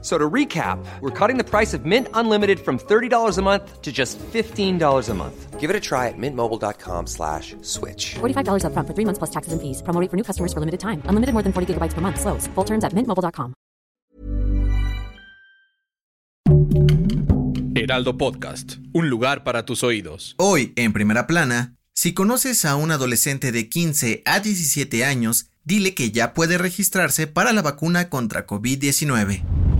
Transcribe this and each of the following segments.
So to recap, we're cutting the price of Mint Unlimited from $30 a month to just $15 a month. Give it a try at mintmobile.com slash switch. $45 upfront for three months plus taxes and fees. Promo rate for new customers for limited time. Unlimited more than 40 gigabytes per month. Slows. Full terms at mintmobile.com. Heraldo Podcast, un lugar para tus oídos. Hoy, en primera plana, si conoces a un adolescente de 15 a 17 años, dile que ya puede registrarse para la vacuna contra COVID-19.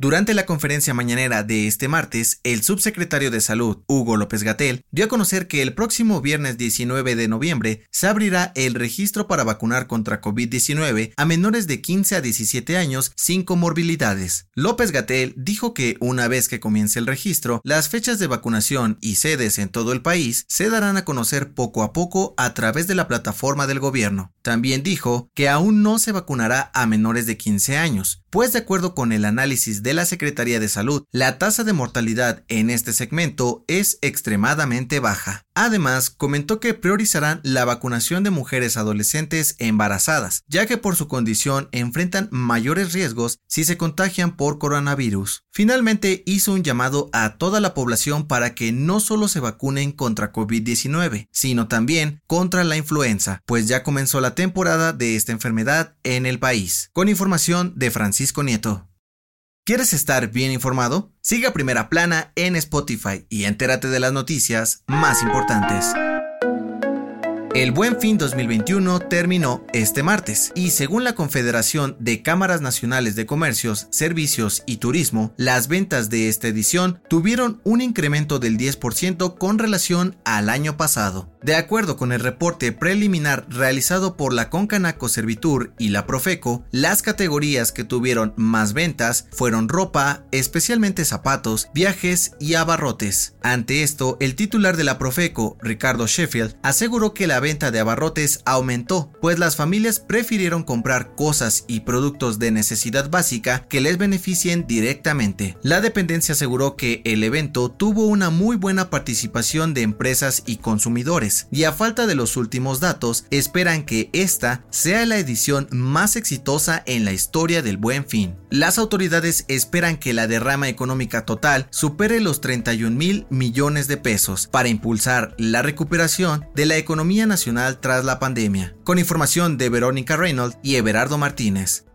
Durante la conferencia mañanera de este martes, el subsecretario de Salud, Hugo López Gatel, dio a conocer que el próximo viernes 19 de noviembre se abrirá el registro para vacunar contra COVID-19 a menores de 15 a 17 años sin comorbilidades. López Gatel dijo que una vez que comience el registro, las fechas de vacunación y sedes en todo el país se darán a conocer poco a poco a través de la plataforma del gobierno. También dijo que aún no se vacunará a menores de 15 años, pues de acuerdo con el análisis de la Secretaría de Salud, la tasa de mortalidad en este segmento es extremadamente baja. Además, comentó que priorizarán la vacunación de mujeres adolescentes embarazadas, ya que por su condición enfrentan mayores riesgos si se contagian por coronavirus. Finalmente, hizo un llamado a toda la población para que no solo se vacunen contra COVID-19, sino también contra la influenza, pues ya comenzó la temporada de esta enfermedad en el país. Con información de Francisco Nieto. ¿Quieres estar bien informado? Siga Primera Plana en Spotify y entérate de las noticias más importantes. El Buen Fin 2021 terminó este martes y según la Confederación de Cámaras Nacionales de Comercios, Servicios y Turismo, las ventas de esta edición tuvieron un incremento del 10% con relación al año pasado. De acuerdo con el reporte preliminar realizado por la Concanaco Servitur y la Profeco, las categorías que tuvieron más ventas fueron ropa, especialmente zapatos, viajes y abarrotes. Ante esto, el titular de la Profeco, Ricardo Sheffield, aseguró que la venta de abarrotes aumentó, pues las familias prefirieron comprar cosas y productos de necesidad básica que les beneficien directamente. La dependencia aseguró que el evento tuvo una muy buena participación de empresas y consumidores, y a falta de los últimos datos, esperan que esta sea la edición más exitosa en la historia del Buen Fin. Las autoridades esperan que la derrama económica total supere los 31 mil millones de pesos para impulsar la recuperación de la economía nacional tras la pandemia. Con información de Verónica Reynolds y Everardo Martínez.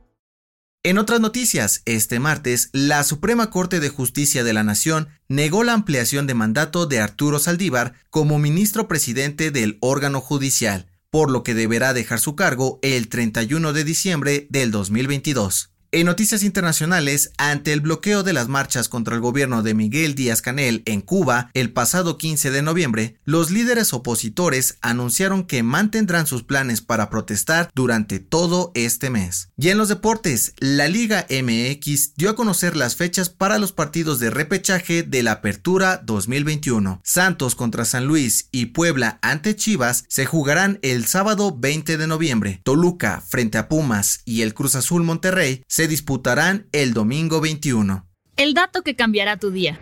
En otras noticias, este martes, la Suprema Corte de Justicia de la Nación negó la ampliación de mandato de Arturo Saldívar como ministro presidente del órgano judicial, por lo que deberá dejar su cargo el 31 de diciembre del 2022. En noticias internacionales, ante el bloqueo de las marchas contra el gobierno de Miguel Díaz Canel en Cuba el pasado 15 de noviembre, los líderes opositores anunciaron que mantendrán sus planes para protestar durante todo este mes. Y en los deportes, la Liga MX dio a conocer las fechas para los partidos de repechaje de la Apertura 2021. Santos contra San Luis y Puebla ante Chivas se jugarán el sábado 20 de noviembre. Toluca frente a Pumas y el Cruz Azul Monterrey se disputarán el domingo 21. El dato que cambiará tu día.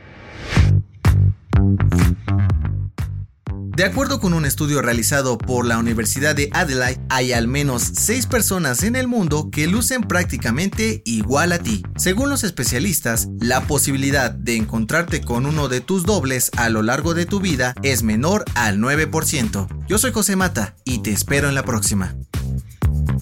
De acuerdo con un estudio realizado por la Universidad de Adelaide, hay al menos 6 personas en el mundo que lucen prácticamente igual a ti. Según los especialistas, la posibilidad de encontrarte con uno de tus dobles a lo largo de tu vida es menor al 9%. Yo soy José Mata y te espero en la próxima.